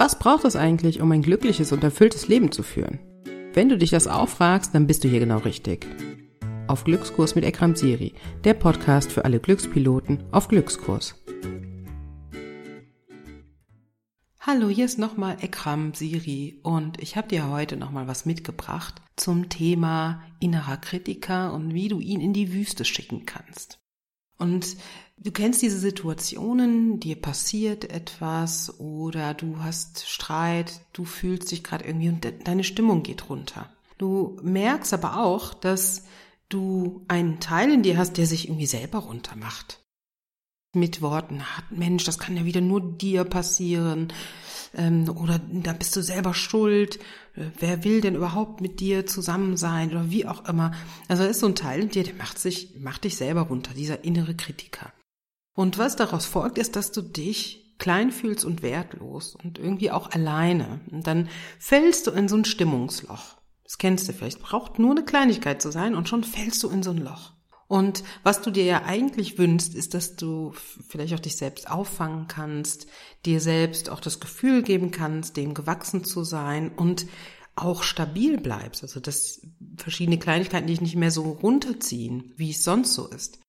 Was braucht es eigentlich, um ein glückliches und erfülltes Leben zu führen? Wenn du dich das auch fragst, dann bist du hier genau richtig. Auf Glückskurs mit Ekram Siri, der Podcast für alle Glückspiloten auf Glückskurs. Hallo, hier ist nochmal Ekram Siri und ich habe dir heute nochmal was mitgebracht zum Thema innerer Kritiker und wie du ihn in die Wüste schicken kannst. Und du kennst diese Situationen, dir passiert etwas oder du hast Streit, du fühlst dich gerade irgendwie und deine Stimmung geht runter. Du merkst aber auch, dass du einen Teil in dir hast, der sich irgendwie selber runtermacht mit Worten hat, Mensch, das kann ja wieder nur dir passieren ähm, oder da bist du selber schuld, wer will denn überhaupt mit dir zusammen sein oder wie auch immer. Also ist so ein Teil in dir, der macht sich, macht dich selber runter, dieser innere Kritiker. Und was daraus folgt, ist, dass du dich klein fühlst und wertlos und irgendwie auch alleine. Und dann fällst du in so ein Stimmungsloch. Das kennst du vielleicht. Braucht nur eine Kleinigkeit zu sein und schon fällst du in so ein Loch. Und was du dir ja eigentlich wünschst, ist, dass du vielleicht auch dich selbst auffangen kannst, dir selbst auch das Gefühl geben kannst, dem gewachsen zu sein und auch stabil bleibst. Also dass verschiedene Kleinigkeiten dich nicht mehr so runterziehen, wie es sonst so ist.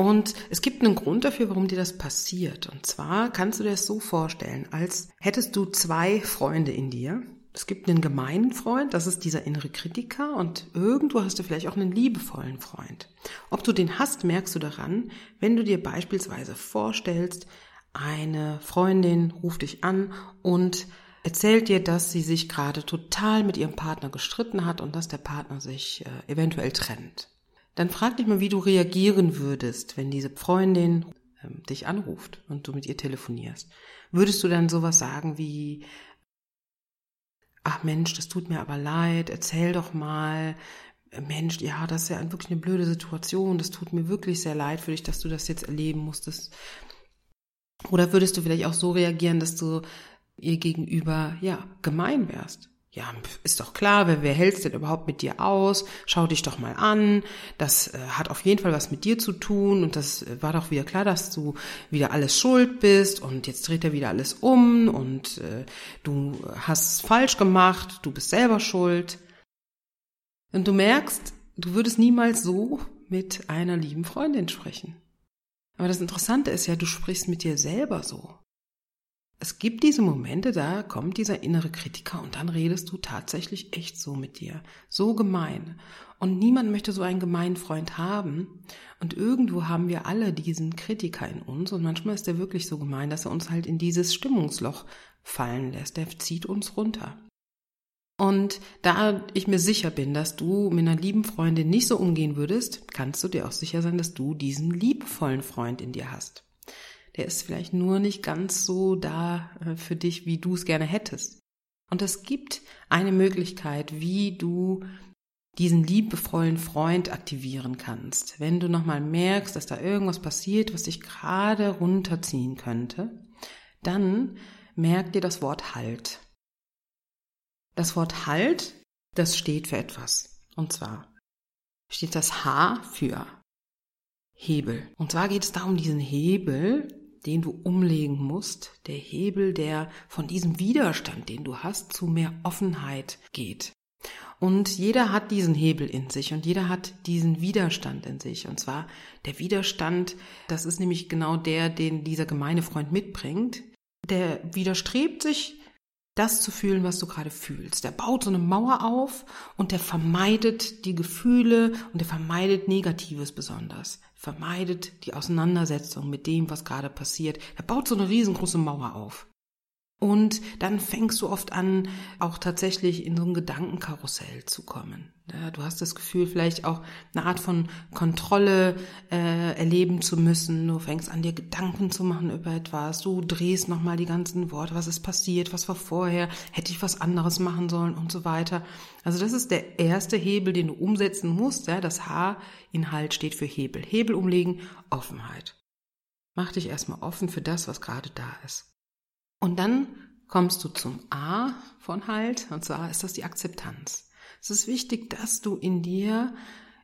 Und es gibt einen Grund dafür, warum dir das passiert. Und zwar kannst du dir das so vorstellen, als hättest du zwei Freunde in dir, es gibt einen gemeinen Freund, das ist dieser innere Kritiker und irgendwo hast du vielleicht auch einen liebevollen Freund. Ob du den hast, merkst du daran, wenn du dir beispielsweise vorstellst, eine Freundin ruft dich an und erzählt dir, dass sie sich gerade total mit ihrem Partner gestritten hat und dass der Partner sich äh, eventuell trennt. Dann frag dich mal, wie du reagieren würdest, wenn diese Freundin ähm, dich anruft und du mit ihr telefonierst. Würdest du dann sowas sagen wie, ach Mensch, das tut mir aber leid, erzähl doch mal, Mensch, ja, das ist ja wirklich eine blöde Situation, das tut mir wirklich sehr leid für dich, dass du das jetzt erleben musstest. Oder würdest du vielleicht auch so reagieren, dass du ihr gegenüber, ja, gemein wärst? Ja, ist doch klar, wer, wer hält's denn überhaupt mit dir aus? Schau dich doch mal an. Das äh, hat auf jeden Fall was mit dir zu tun und das äh, war doch wieder klar, dass du wieder alles schuld bist und jetzt dreht er wieder alles um und äh, du hast falsch gemacht, du bist selber schuld. Und du merkst, du würdest niemals so mit einer lieben Freundin sprechen. Aber das Interessante ist ja, du sprichst mit dir selber so. Es gibt diese Momente, da kommt dieser innere Kritiker und dann redest du tatsächlich echt so mit dir. So gemein. Und niemand möchte so einen gemeinen Freund haben. Und irgendwo haben wir alle diesen Kritiker in uns und manchmal ist er wirklich so gemein, dass er uns halt in dieses Stimmungsloch fallen lässt. Der zieht uns runter. Und da ich mir sicher bin, dass du mit einer lieben Freundin nicht so umgehen würdest, kannst du dir auch sicher sein, dass du diesen liebevollen Freund in dir hast der ist vielleicht nur nicht ganz so da äh, für dich, wie du es gerne hättest. Und es gibt eine Möglichkeit, wie du diesen liebevollen Freund aktivieren kannst. Wenn du nochmal merkst, dass da irgendwas passiert, was dich gerade runterziehen könnte, dann merk dir das Wort Halt. Das Wort Halt, das steht für etwas. Und zwar steht das H für Hebel. Und zwar geht es da um diesen Hebel, den du umlegen musst, der Hebel, der von diesem Widerstand, den du hast, zu mehr Offenheit geht. Und jeder hat diesen Hebel in sich und jeder hat diesen Widerstand in sich. Und zwar der Widerstand, das ist nämlich genau der, den dieser gemeine Freund mitbringt. Der widerstrebt sich das zu fühlen, was du gerade fühlst. Der baut so eine Mauer auf und der vermeidet die Gefühle und der vermeidet Negatives besonders. Vermeidet die Auseinandersetzung mit dem, was gerade passiert. Er baut so eine riesengroße Mauer auf. Und dann fängst du oft an, auch tatsächlich in so ein Gedankenkarussell zu kommen. Ja, du hast das Gefühl, vielleicht auch eine Art von Kontrolle äh, erleben zu müssen. Du fängst an, dir Gedanken zu machen über etwas. Du drehst nochmal die ganzen Worte, was ist passiert, was war vorher, hätte ich was anderes machen sollen und so weiter. Also das ist der erste Hebel, den du umsetzen musst. Ja, das H-Inhalt steht für Hebel. Hebel umlegen, Offenheit. Mach dich erstmal offen für das, was gerade da ist. Und dann kommst du zum A von Halt, und zwar ist das die Akzeptanz. Es ist wichtig, dass du in dir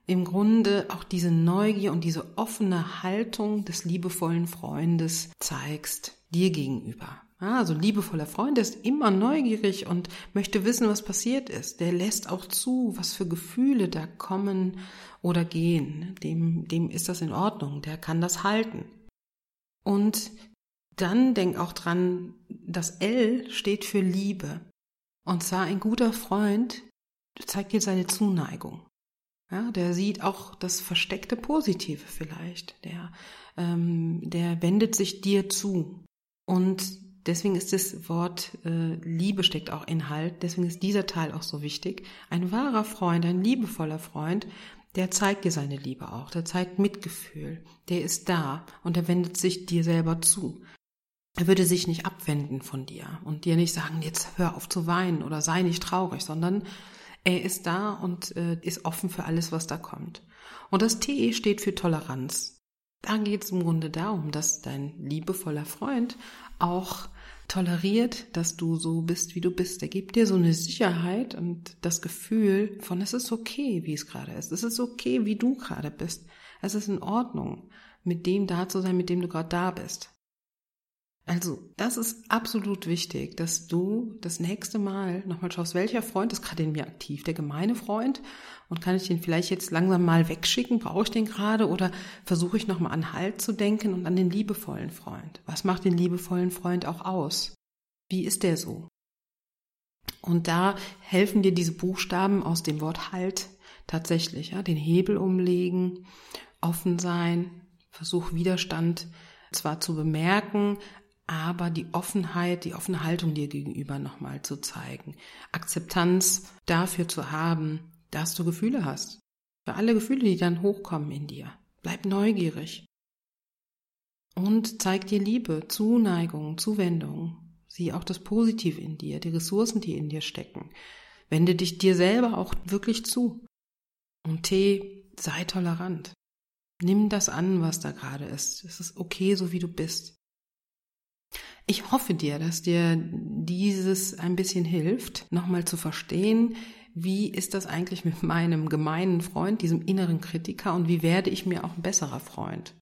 im Grunde auch diese Neugier und diese offene Haltung des liebevollen Freundes zeigst dir gegenüber. Also liebevoller Freund ist immer neugierig und möchte wissen, was passiert ist. Der lässt auch zu, was für Gefühle da kommen oder gehen. Dem, dem ist das in Ordnung. Der kann das halten. Und dann denk auch dran, das L steht für Liebe. Und zwar ein guter Freund zeigt dir seine Zuneigung. Ja, der sieht auch das versteckte Positive vielleicht. Der, ähm, der wendet sich dir zu. Und deswegen ist das Wort äh, Liebe steckt auch Inhalt. Deswegen ist dieser Teil auch so wichtig. Ein wahrer Freund, ein liebevoller Freund, der zeigt dir seine Liebe auch. Der zeigt Mitgefühl. Der ist da und er wendet sich dir selber zu. Er würde sich nicht abwenden von dir und dir nicht sagen, jetzt hör auf zu weinen oder sei nicht traurig, sondern er ist da und äh, ist offen für alles, was da kommt. Und das T steht für Toleranz. Da geht es im Grunde darum, dass dein liebevoller Freund auch toleriert, dass du so bist, wie du bist. Er gibt dir so eine Sicherheit und das Gefühl von, es ist okay, wie es gerade ist. Es ist okay, wie du gerade bist. Es ist in Ordnung, mit dem da zu sein, mit dem du gerade da bist. Also, das ist absolut wichtig, dass du das nächste Mal nochmal schaust, welcher Freund ist gerade in mir aktiv? Der gemeine Freund? Und kann ich den vielleicht jetzt langsam mal wegschicken? Brauche ich den gerade? Oder versuche ich nochmal an Halt zu denken und an den liebevollen Freund? Was macht den liebevollen Freund auch aus? Wie ist der so? Und da helfen dir diese Buchstaben aus dem Wort Halt tatsächlich, ja, den Hebel umlegen, offen sein, versuch Widerstand zwar zu bemerken, aber die Offenheit, die offene Haltung dir gegenüber nochmal zu zeigen. Akzeptanz dafür zu haben, dass du Gefühle hast. Für alle Gefühle, die dann hochkommen in dir. Bleib neugierig. Und zeig dir Liebe, Zuneigung, Zuwendung. Sieh auch das Positive in dir, die Ressourcen, die in dir stecken. Wende dich dir selber auch wirklich zu. Und T, sei tolerant. Nimm das an, was da gerade ist. Es ist okay, so wie du bist. Ich hoffe dir, dass dir dieses ein bisschen hilft, nochmal zu verstehen, wie ist das eigentlich mit meinem gemeinen Freund, diesem inneren Kritiker und wie werde ich mir auch ein besserer Freund?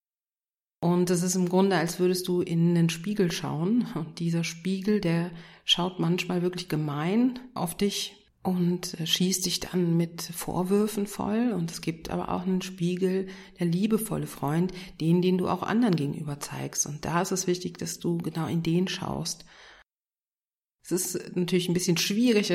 Und es ist im Grunde, als würdest du in einen Spiegel schauen und dieser Spiegel, der schaut manchmal wirklich gemein auf dich und äh, schießt dich dann mit Vorwürfen voll. Und es gibt aber auch einen Spiegel, der liebevolle Freund, den, den du auch anderen gegenüber zeigst. Und da ist es wichtig, dass du genau in den schaust. Es ist natürlich ein bisschen schwierig,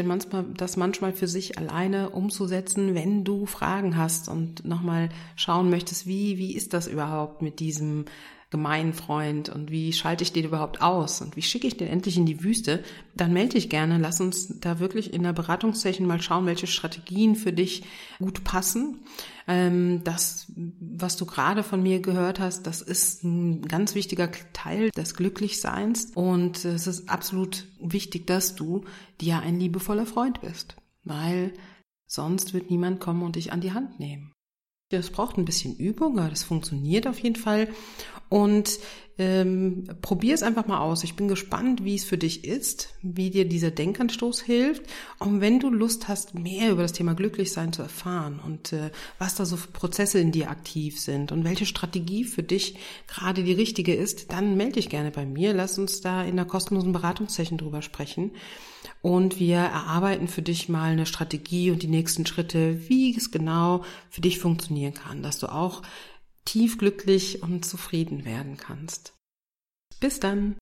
das manchmal für sich alleine umzusetzen, wenn du Fragen hast und nochmal schauen möchtest, wie, wie ist das überhaupt mit diesem gemeinen Freund und wie schalte ich den überhaupt aus und wie schicke ich den endlich in die Wüste, dann melde dich gerne. Lass uns da wirklich in der Beratungssession mal schauen, welche Strategien für dich gut passen. Ähm, das, was du gerade von mir gehört hast, das ist ein ganz wichtiger Teil des Glücklichseins und es ist absolut wichtig, dass du dir ein liebevoller Freund bist, weil sonst wird niemand kommen und dich an die Hand nehmen. Das braucht ein bisschen Übung, aber das funktioniert auf jeden Fall. Und ähm, probier es einfach mal aus. Ich bin gespannt, wie es für dich ist, wie dir dieser Denkanstoß hilft. Und wenn du Lust hast, mehr über das Thema Glücklichsein zu erfahren und äh, was da so Prozesse in dir aktiv sind und welche Strategie für dich gerade die richtige ist, dann melde dich gerne bei mir. Lass uns da in einer kostenlosen Beratungssession drüber sprechen. Und wir erarbeiten für dich mal eine Strategie und die nächsten Schritte, wie es genau für dich funktionieren kann, dass du auch tief glücklich und zufrieden werden kannst. Bis dann!